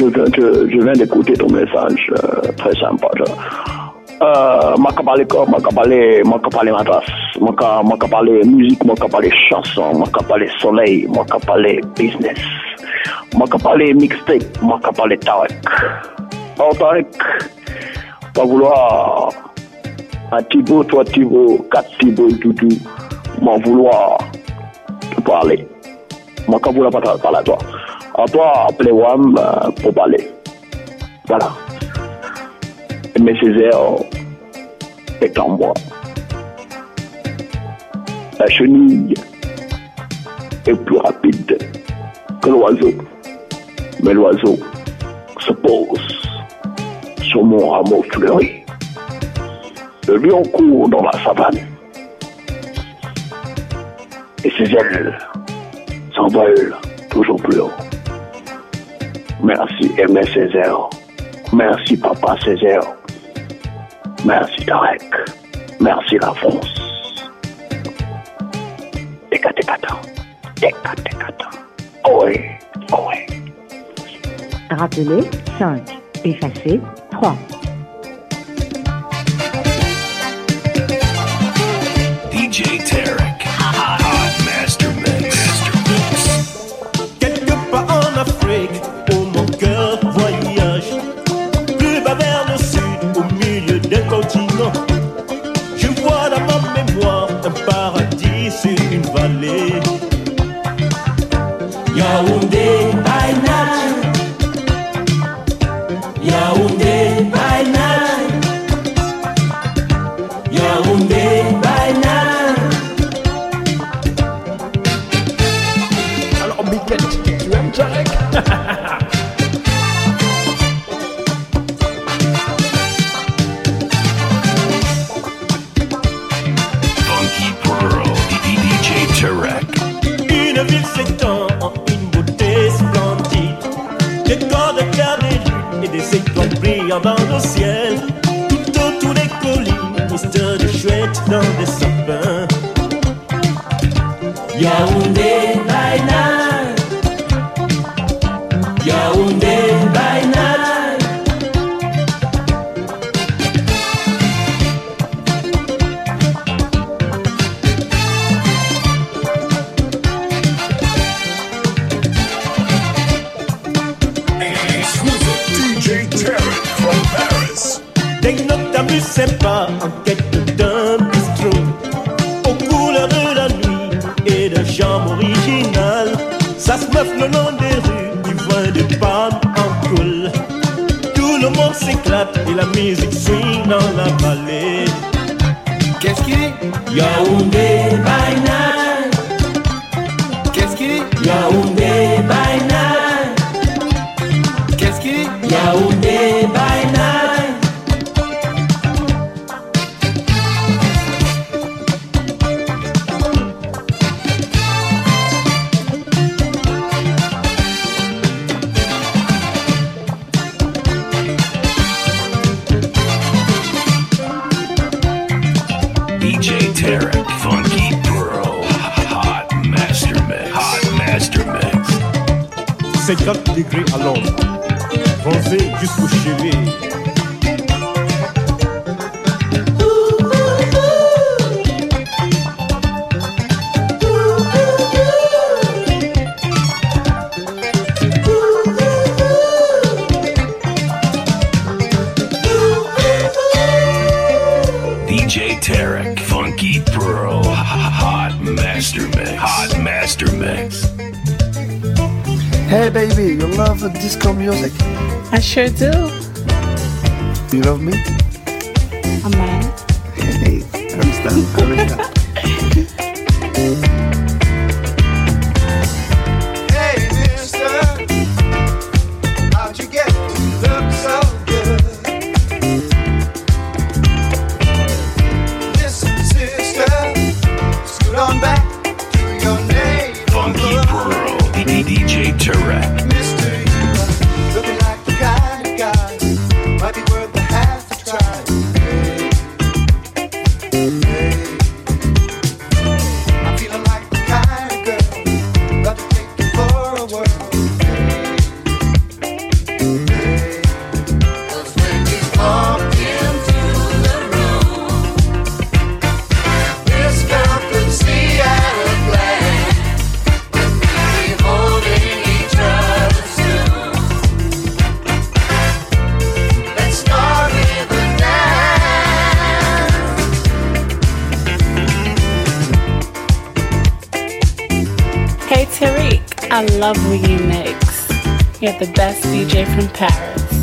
Je, je, viens d'écouter ton message euh, très sympa. Euh, ma parlé ma parlé ma parlé matras, ma ma parlé musique, parlé chanson, parlé soleil, parlé business, parlé mixtape, parlé Tarek. Oh Tarek, pas vouloir un Thibaut, trois Thibaut, quatre Thibaut, tout, m'en vouloir te parler. Quand vous pas parler à toi. Toi, appelez WAM euh, pour parler. Voilà. Mais Césaire est en moi. La chenille est plus rapide que l'oiseau. Mais l'oiseau se pose sur mon rameau fleuri. Le lion court dans la savane. Et ses ailes s'envolent toujours plus haut. Merci Aimé Césaire. Merci Papa Césaire. Merci Tarek. Merci la France. Déca, décata. Déca, décata. Oh oui, oh oui. Rappelez 5. Effacez 3. DJ Tarek. À l'ombre, bronzé jusqu'au chevet. Sure do. You love me? I love when you mix. You're the best DJ from Paris.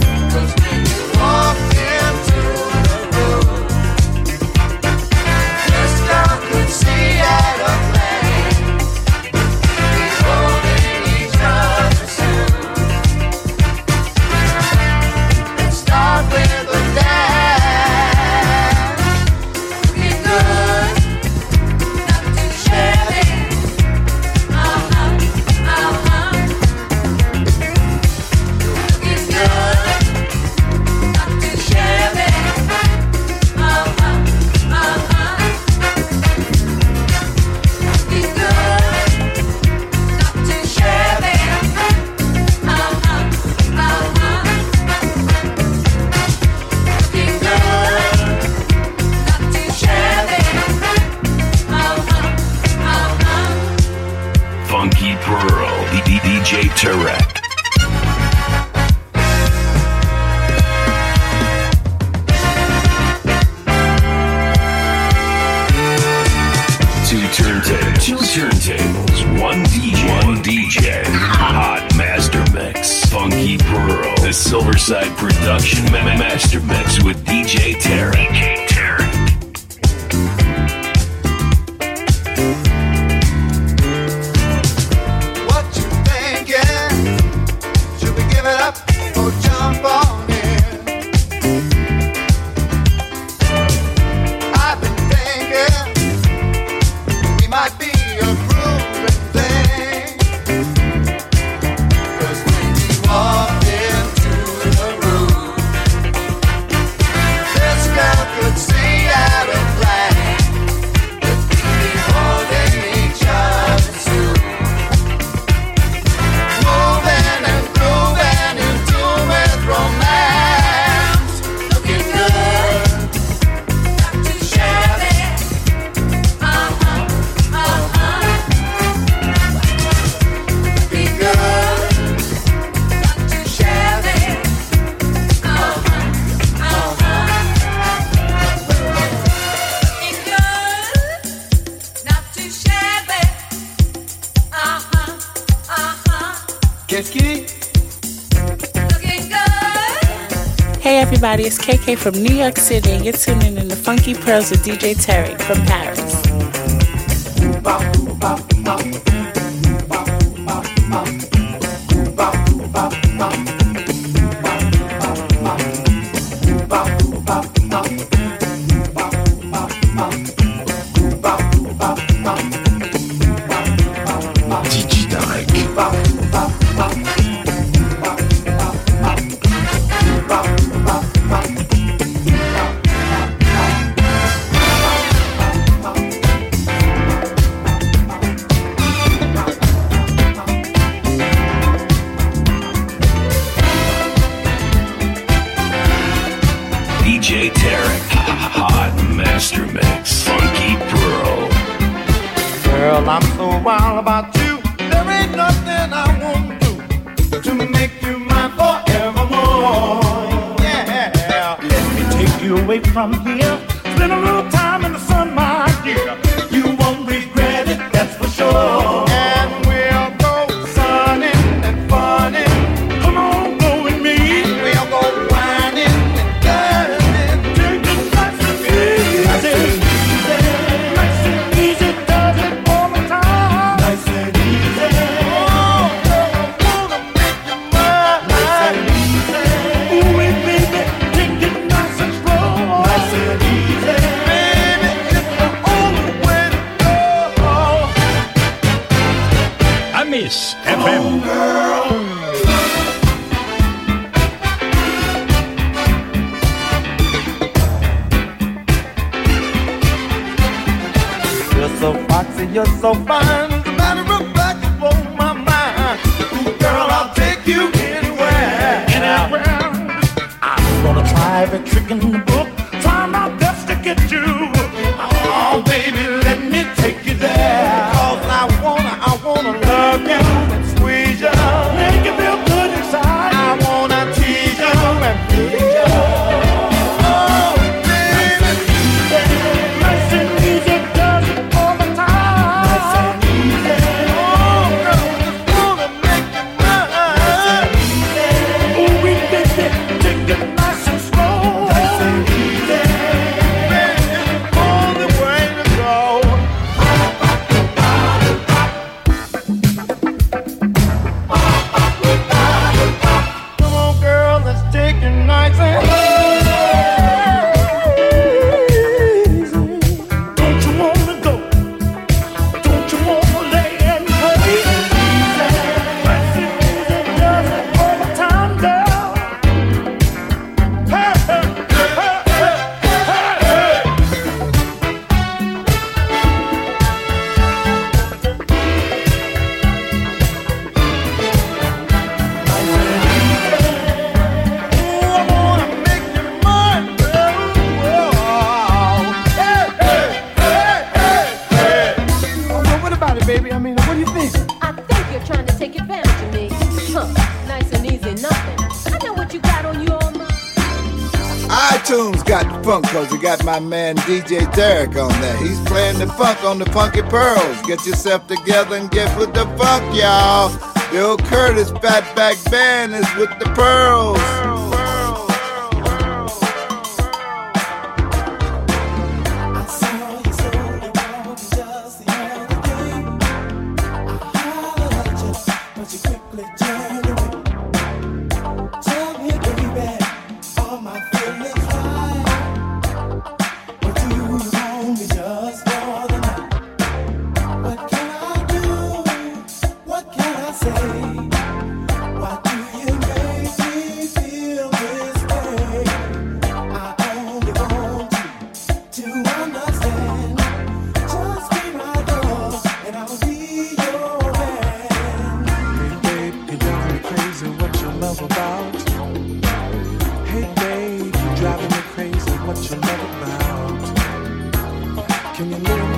everybody. It's KK from New York City, and you're tuning in to Funky Pearls with DJ Terry from Paris. I'm so wild about you. There ain't nothing I won't do to make you mine forevermore. Yeah. Let me take you away from here. Spend a little time in the sun, my dear. You won't regret it, that's for sure. so far. My man DJ Tarek on that. He's playing the funk on the Funky Pearls. Get yourself together and get with the funk, y'all. Bill Curtis Fatback Band is with the Pearls.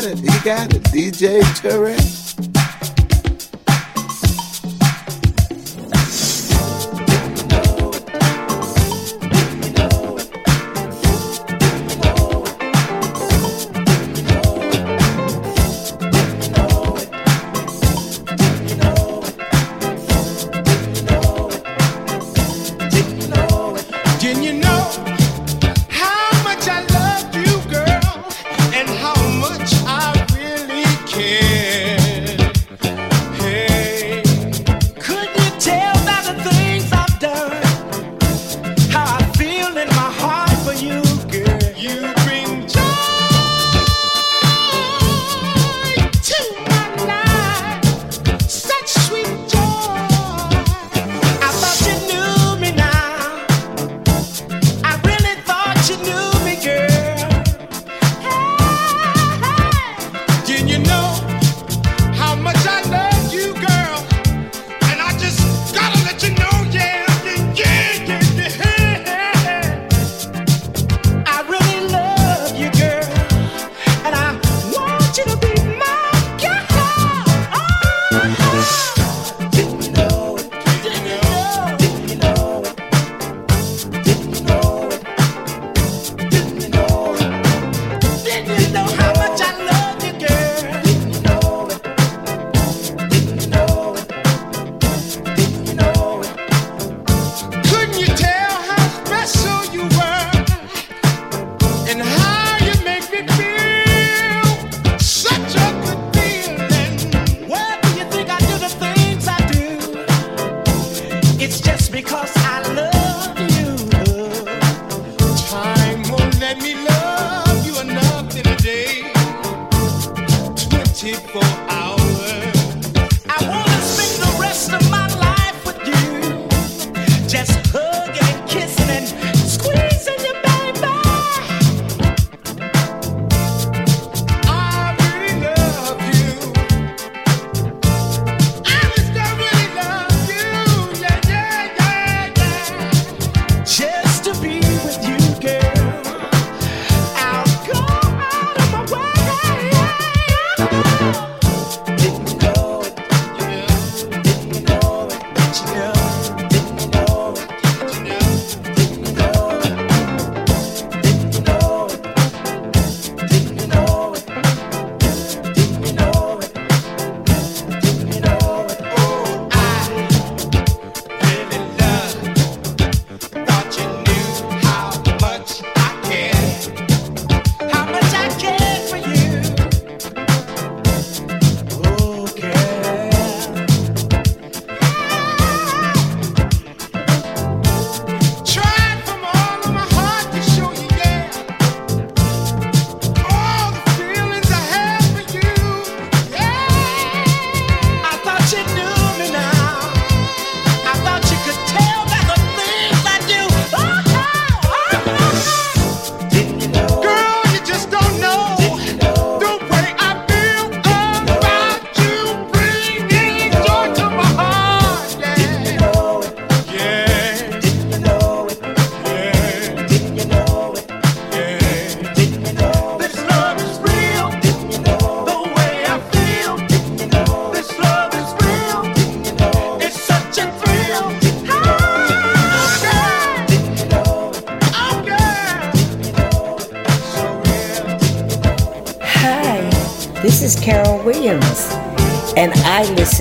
got it. He got it. DJ Tarek.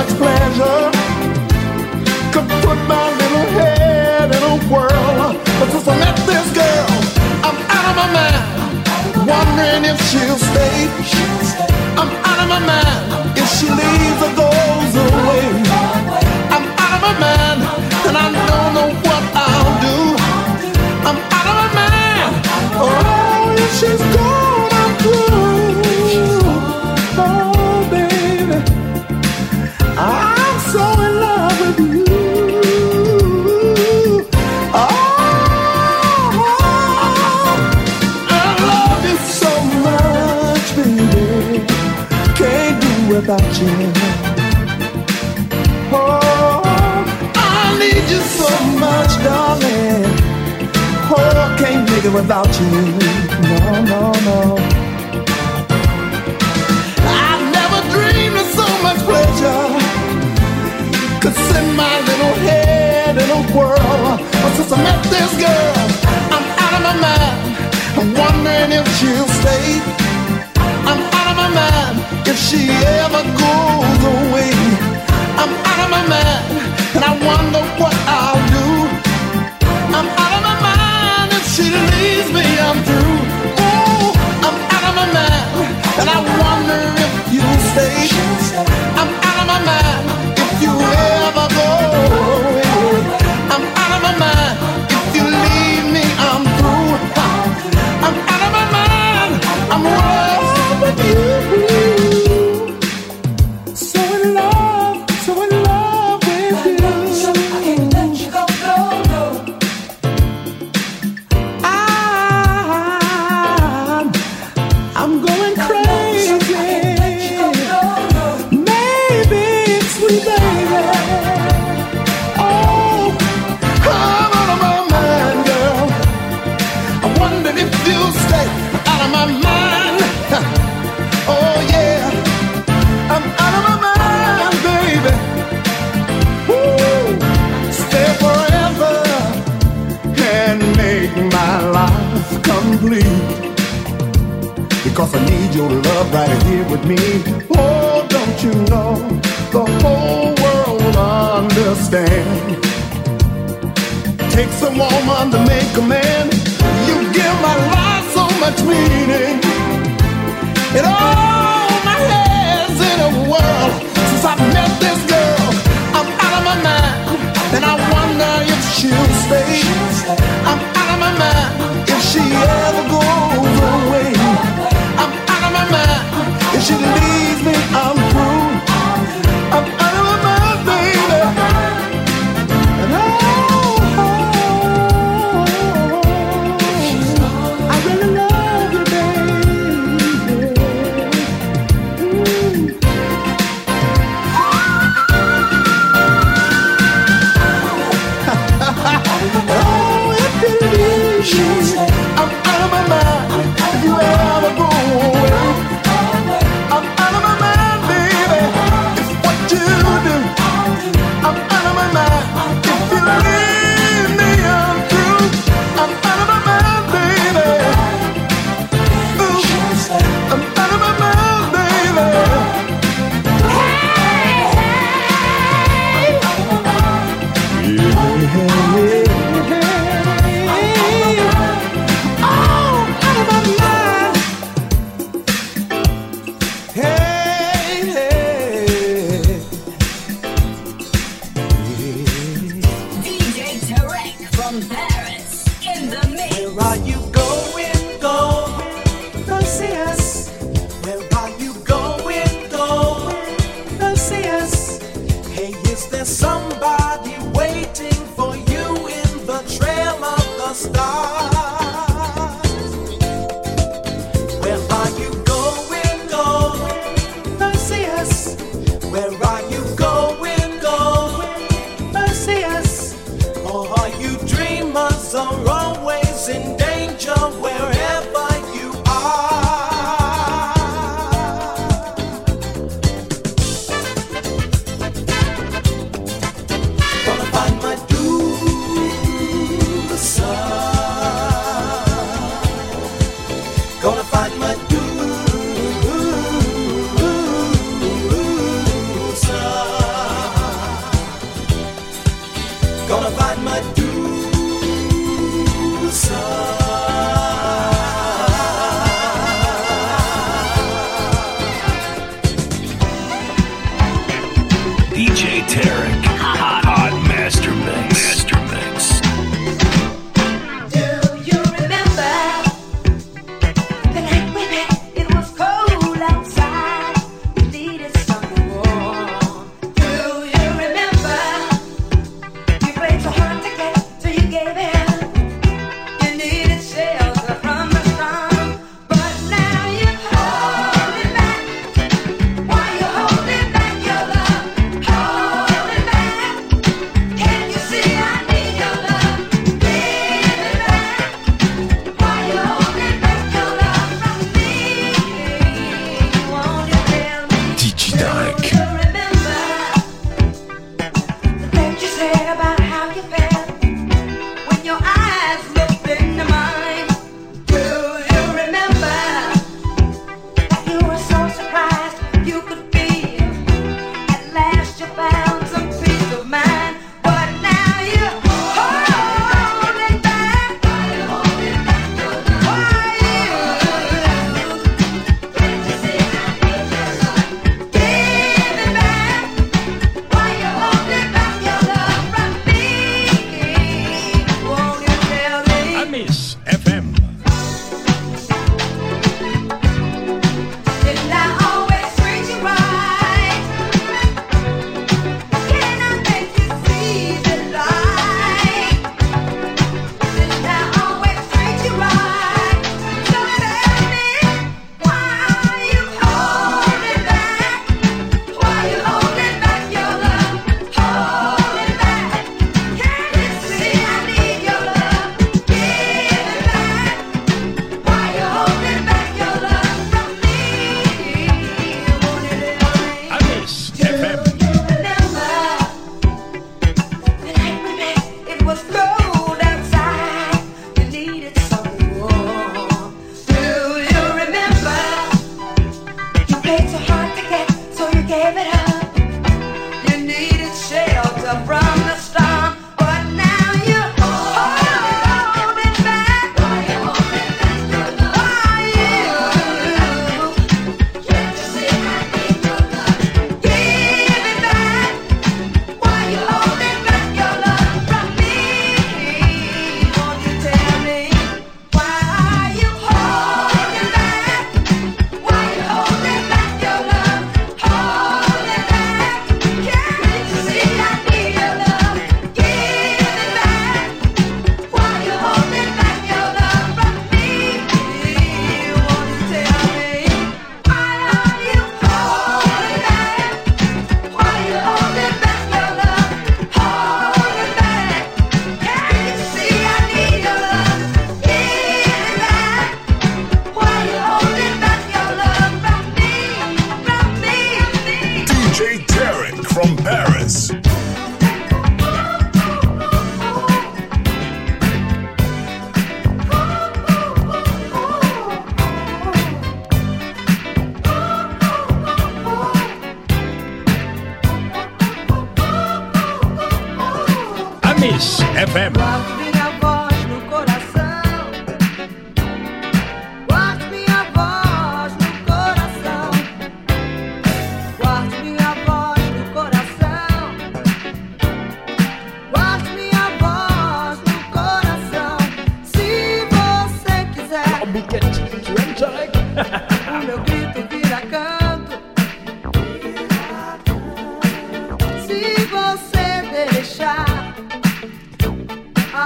much pleasure could put my little head in a whirl. But since I met this girl, I'm out of my mind. Wondering if she'll stay. I'm out of my mind. If she leaves or goes away. I'm out of my mind. And I don't know what I'll do. I'm out of my mind. Oh, if she's gone, without you. Oh, I need you so much, darling. Oh, can't make it without you. No, no, no. I never dreamed of so much pleasure could send my little head in a whirl. But since I met this girl, I'm out of my mind. I'm wondering if she'll stay. I'm out of my mind if she ever goes away. I'm out of my mind, and I wonder what I'll do. I'm out of my mind if she leaves me. I'm through. Ooh, I'm out of my mind, and I wonder if you'll stay. I'm out of my mind if you ever go away. I'm out of my mind if you leave me. I'm through. I'm out of my mind. I'm love with you. me. Oh, don't you know the whole world will understand? Takes a woman to make a man. You give my life so much meaning. It all my head's in a world since I met this girl. I'm out of my mind, and I wonder if she'll stay. I'm out of my mind if she ever goes.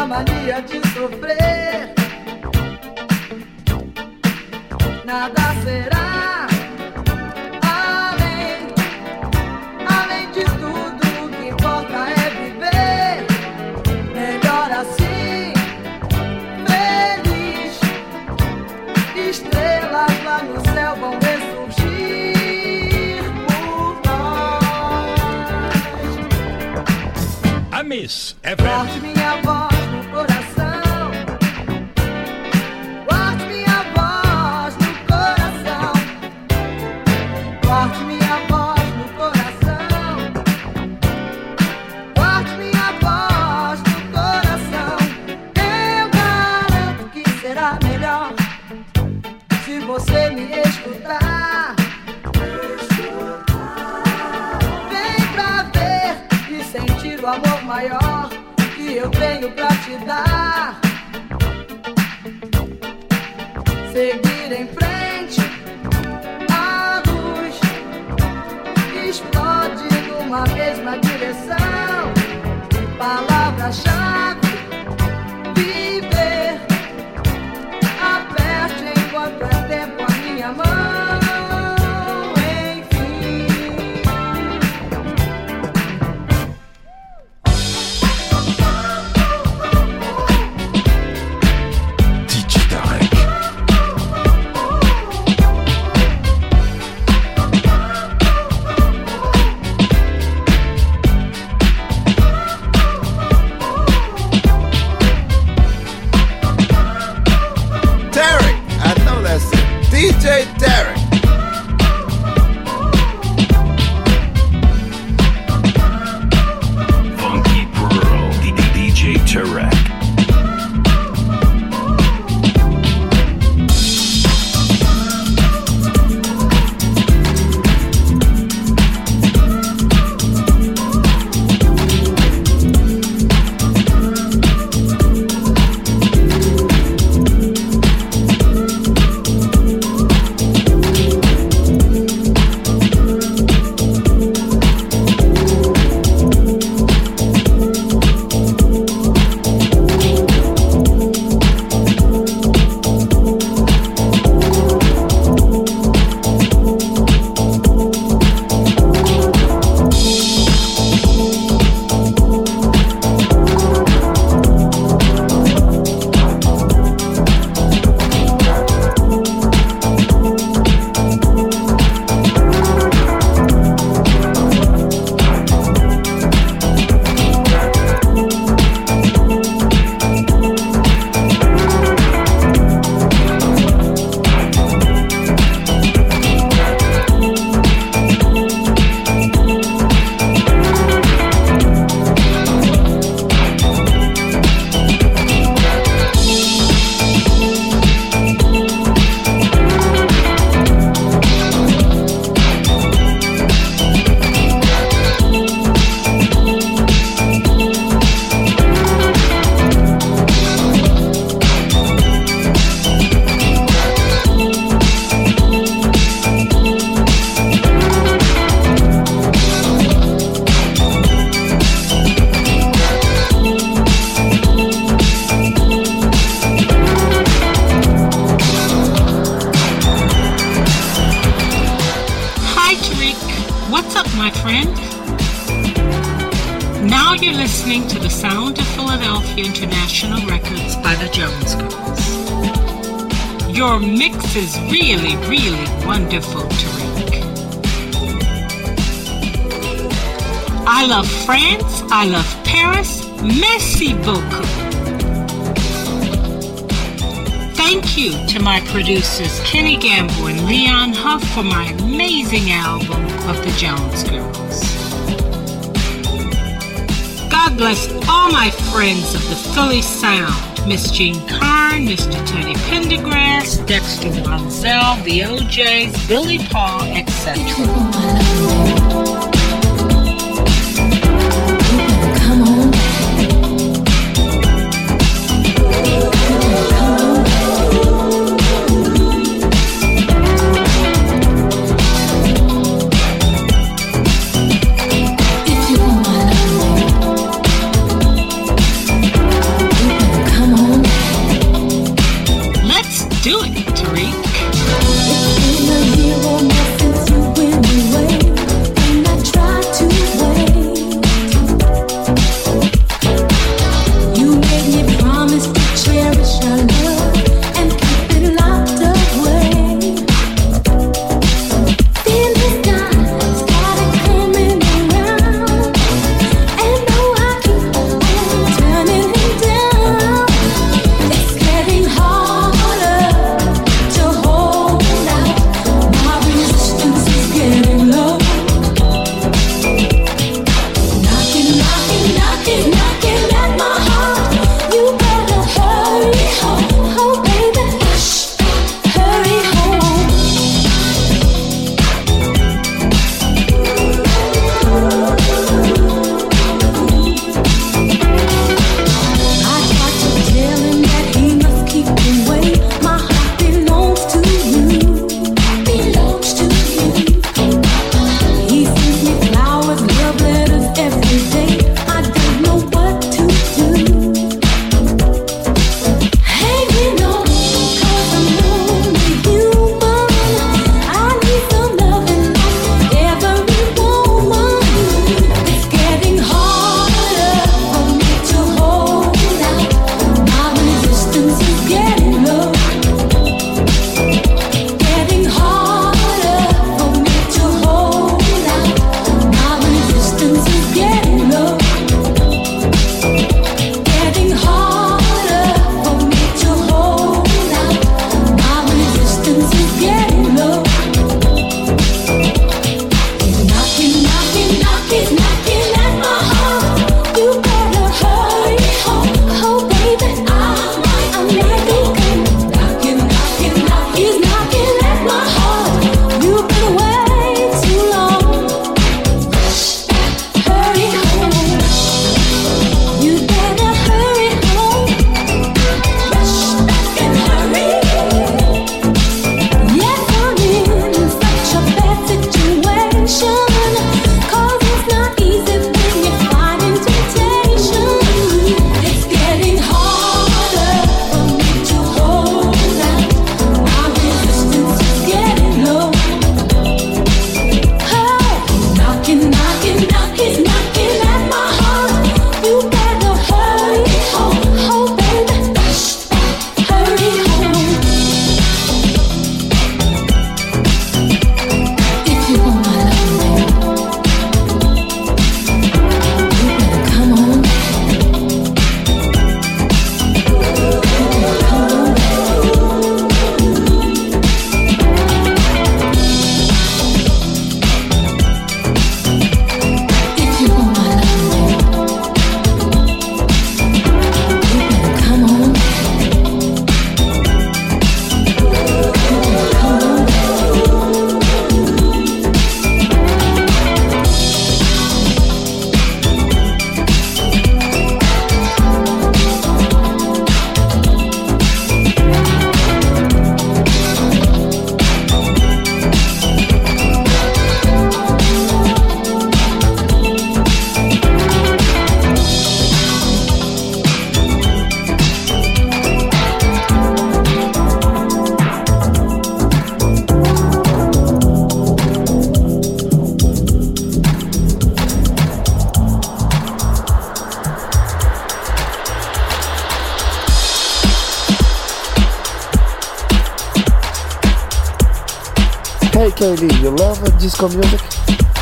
A mania de sofrer. Nada será além, além de tudo. O que importa é viver. Melhor assim, feliz. Estrelas lá no céu vão ressurgir por nós. A Miss Guarde amor maior que eu tenho pra te dar. Seguir em frente, a luz explode numa mesma direção. Palavra-chave: listening to the sound of Philadelphia International Records by the Jones Girls. Your mix is really, really wonderful, Tarek. I love France. I love Paris. Merci beaucoup. Thank you to my producers Kenny Gamble and Leon Huff for my amazing album of the Jones Girls. Bless all my friends of the Philly Sound. Miss Jean Carn, Mr. Tony Pendergrass, Dexter Wansel, the O'Jays, Billy Paul, etc. school music?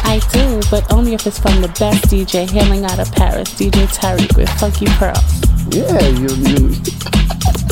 I do, but only if it's from the best DJ hailing out of Paris, DJ Tarek with Funky Pearls. Yeah, you, you.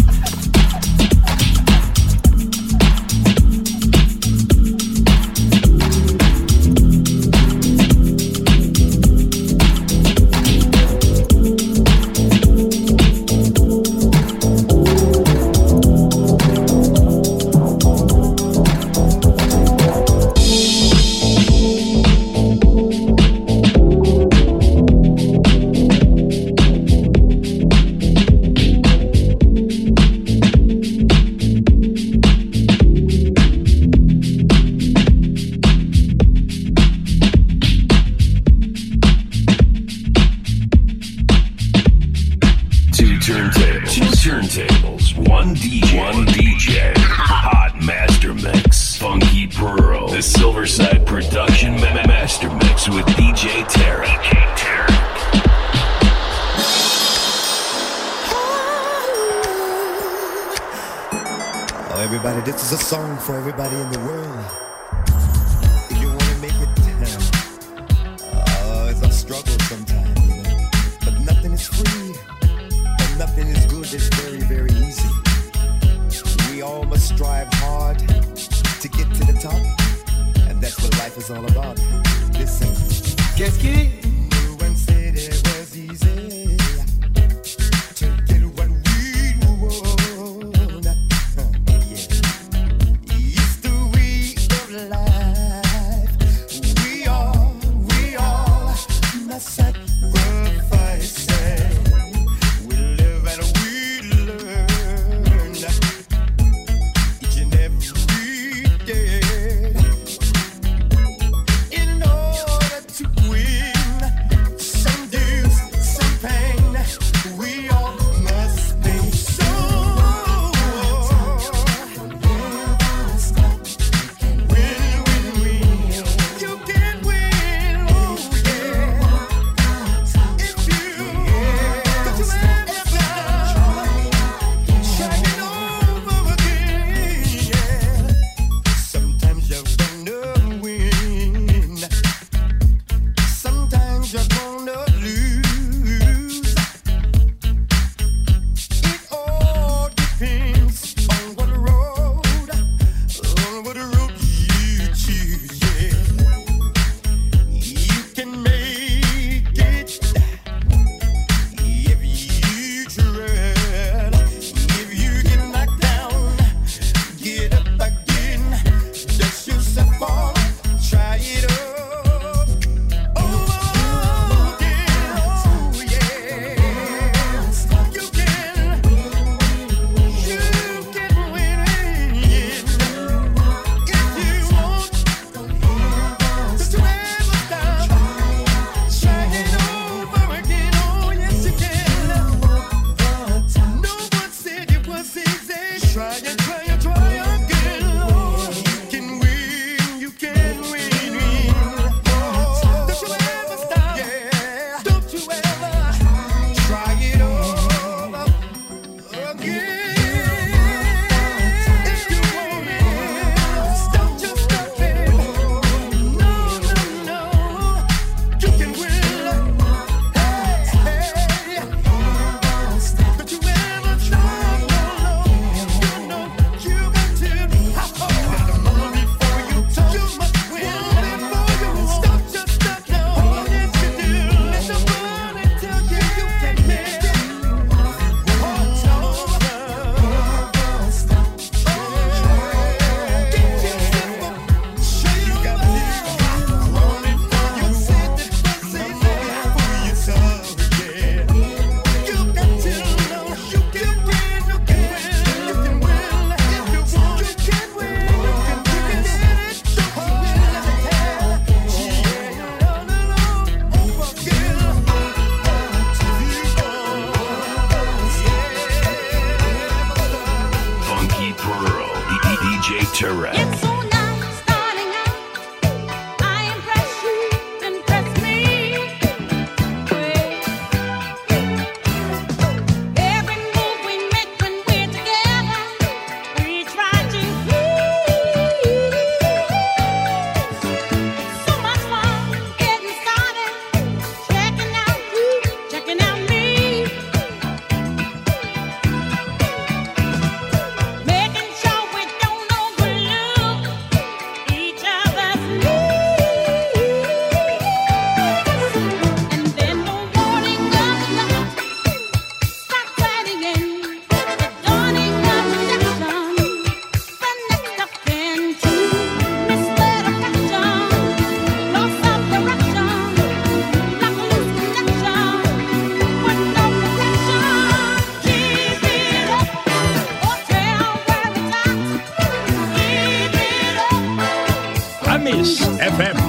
Amis FM.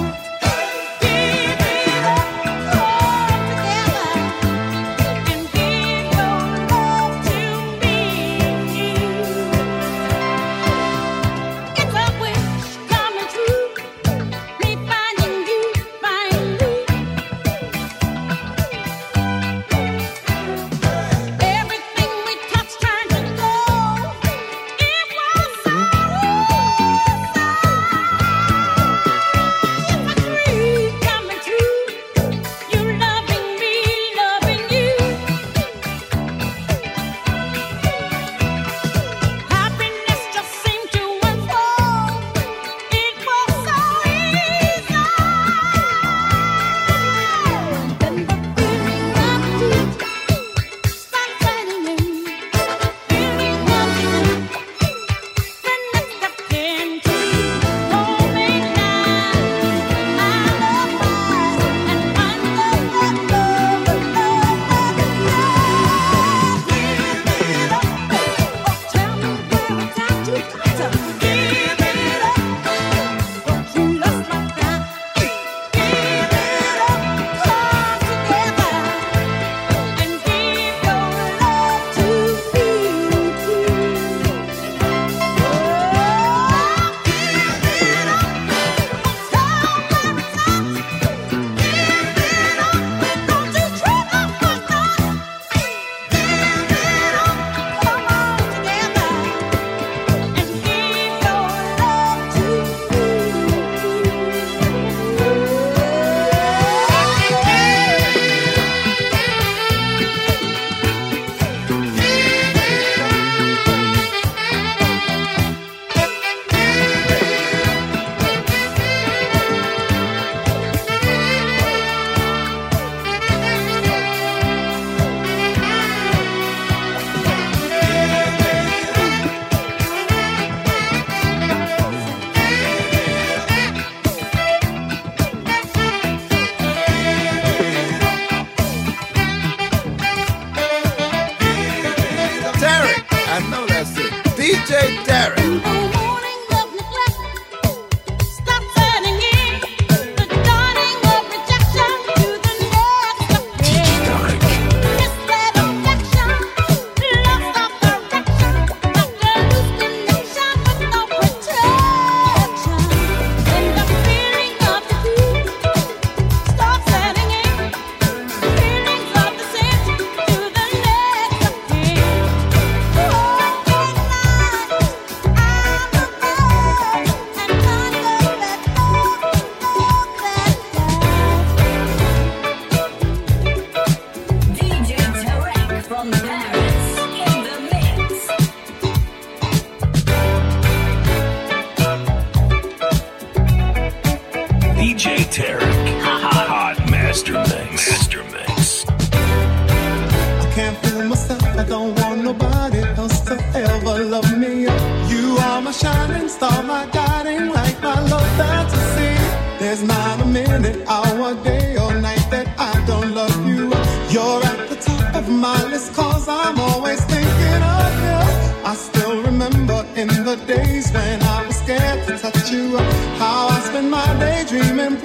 in the days when I was scared to touch you, how I spent my day dreaming.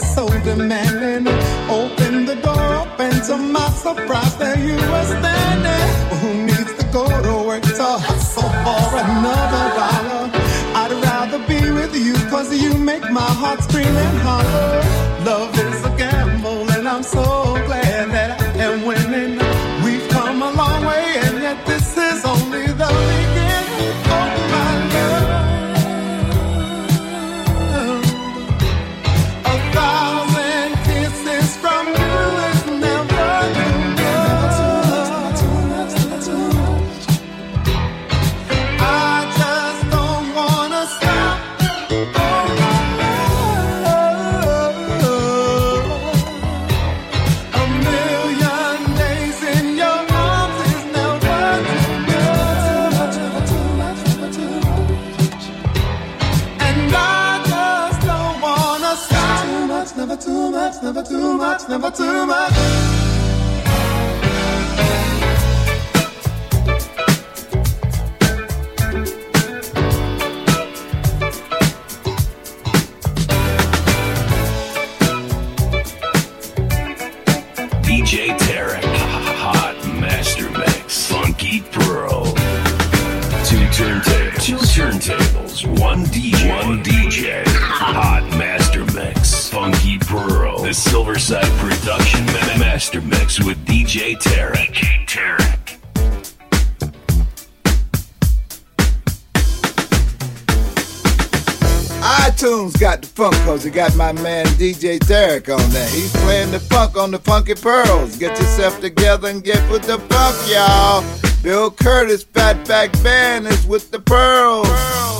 so demanding. Open the door up, and to my surprise, there you were standing. Who needs to go to work to hustle for another dollar? I'd rather be with you, cause you make my heart scream and holler. got my man DJ Derek on that. He's playing the funk on the Funky Pearls. Get yourself together and get with the funk, y'all. Bill Curtis, Fatback Band is with the Pearls. Pearls.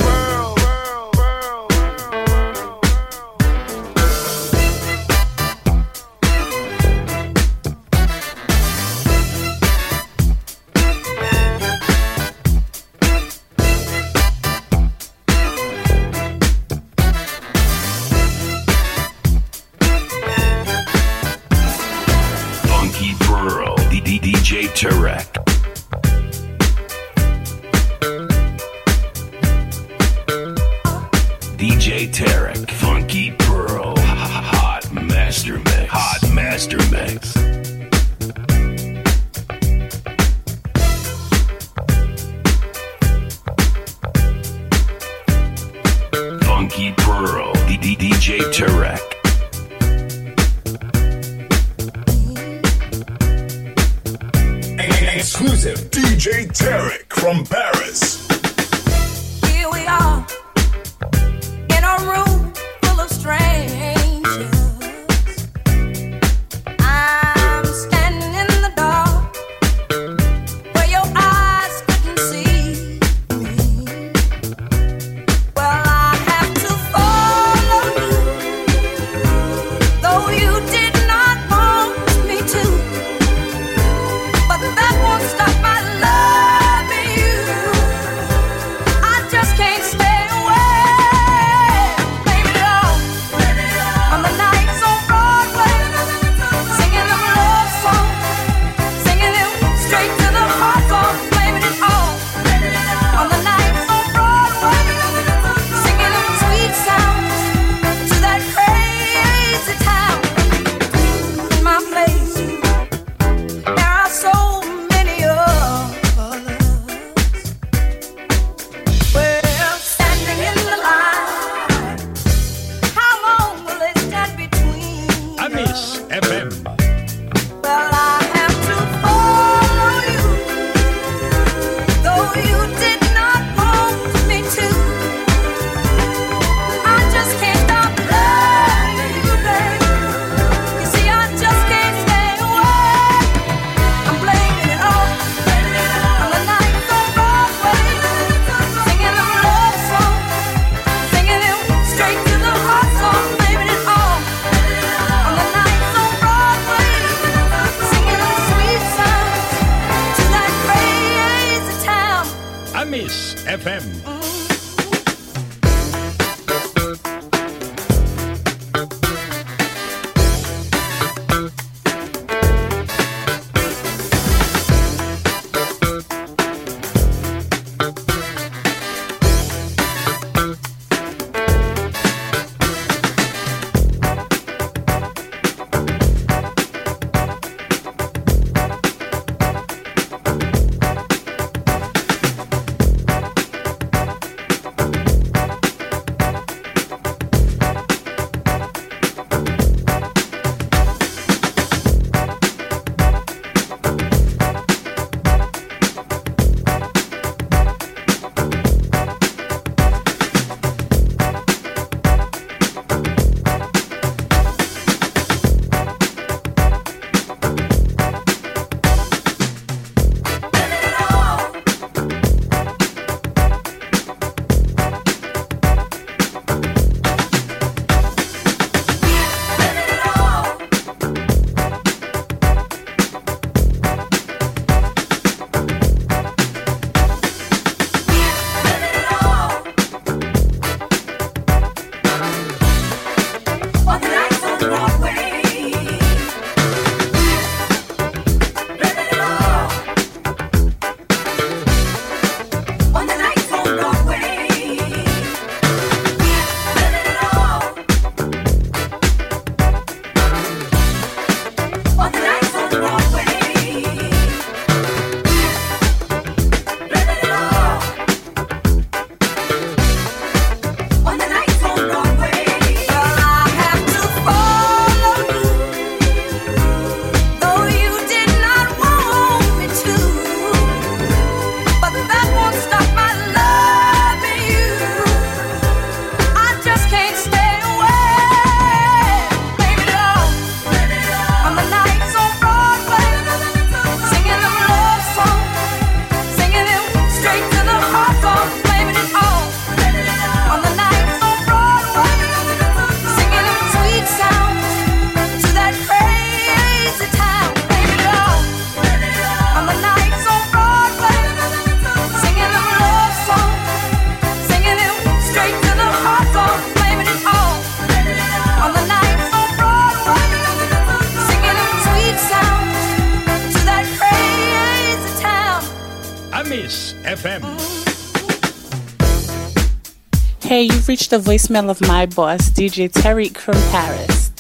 The voicemail of my boss, DJ Tarek from Paris.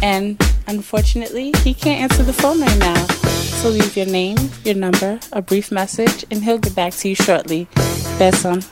And unfortunately, he can't answer the phone right now. So leave your name, your number, a brief message, and he'll get back to you shortly. Besom.